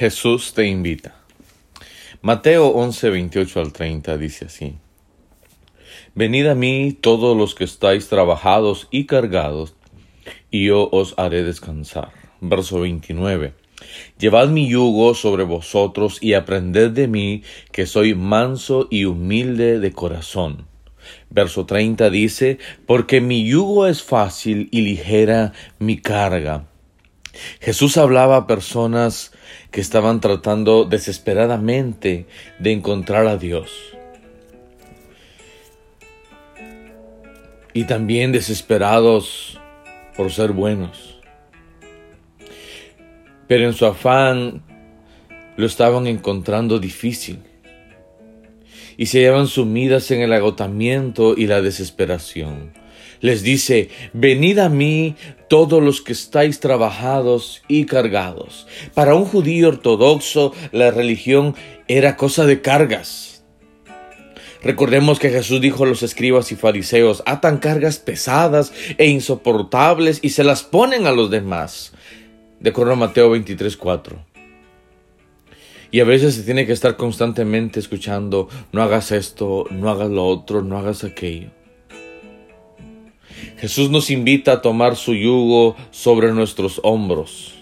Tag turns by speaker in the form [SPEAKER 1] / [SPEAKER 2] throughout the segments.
[SPEAKER 1] Jesús te invita. Mateo 11, 28 al 30 dice así. Venid a mí todos los que estáis trabajados y cargados, y yo os haré descansar. Verso 29. Llevad mi yugo sobre vosotros y aprended de mí, que soy manso y humilde de corazón. Verso 30 dice, porque mi yugo es fácil y ligera mi carga. Jesús hablaba a personas que estaban tratando desesperadamente de encontrar a Dios. Y también desesperados por ser buenos. Pero en su afán lo estaban encontrando difícil. Y se llevan sumidas en el agotamiento y la desesperación les dice, venid a mí todos los que estáis trabajados y cargados. Para un judío ortodoxo la religión era cosa de cargas. Recordemos que Jesús dijo a los escribas y fariseos, atan cargas pesadas e insoportables y se las ponen a los demás. De a Mateo 23, 4. Y a veces se tiene que estar constantemente escuchando, no hagas esto, no hagas lo otro, no hagas aquello. Jesús nos invita a tomar su yugo sobre nuestros hombros,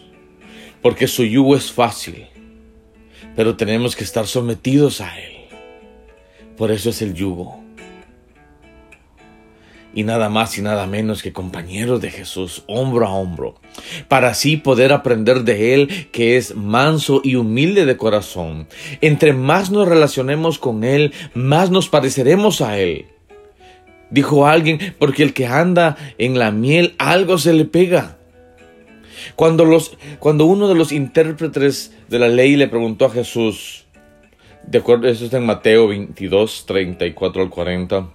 [SPEAKER 1] porque su yugo es fácil, pero tenemos que estar sometidos a Él. Por eso es el yugo. Y nada más y nada menos que compañeros de Jesús, hombro a hombro, para así poder aprender de Él que es manso y humilde de corazón. Entre más nos relacionemos con Él, más nos pareceremos a Él dijo alguien, porque el que anda en la miel algo se le pega. Cuando, los, cuando uno de los intérpretes de la ley le preguntó a Jesús, de acuerdo, eso está en Mateo 22, 34 al 40,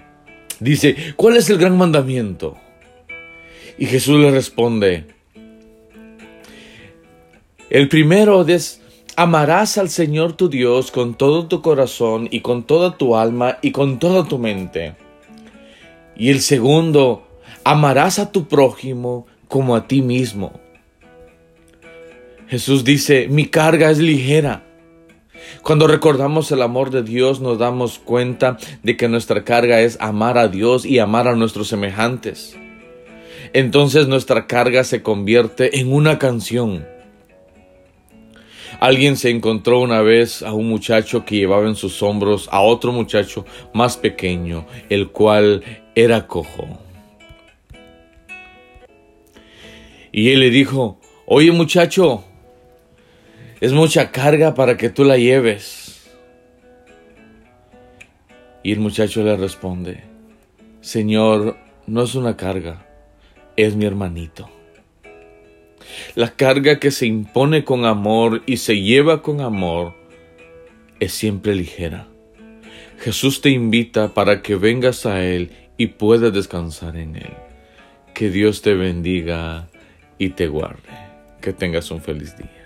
[SPEAKER 1] dice, ¿cuál es el gran mandamiento? Y Jesús le responde, el primero es, amarás al Señor tu Dios con todo tu corazón y con toda tu alma y con toda tu mente. Y el segundo, amarás a tu prójimo como a ti mismo. Jesús dice, mi carga es ligera. Cuando recordamos el amor de Dios nos damos cuenta de que nuestra carga es amar a Dios y amar a nuestros semejantes. Entonces nuestra carga se convierte en una canción. Alguien se encontró una vez a un muchacho que llevaba en sus hombros a otro muchacho más pequeño, el cual era cojo. Y él le dijo, oye muchacho, es mucha carga para que tú la lleves. Y el muchacho le responde, Señor, no es una carga, es mi hermanito. La carga que se impone con amor y se lleva con amor es siempre ligera. Jesús te invita para que vengas a Él y puedas descansar en Él. Que Dios te bendiga y te guarde. Que tengas un feliz día.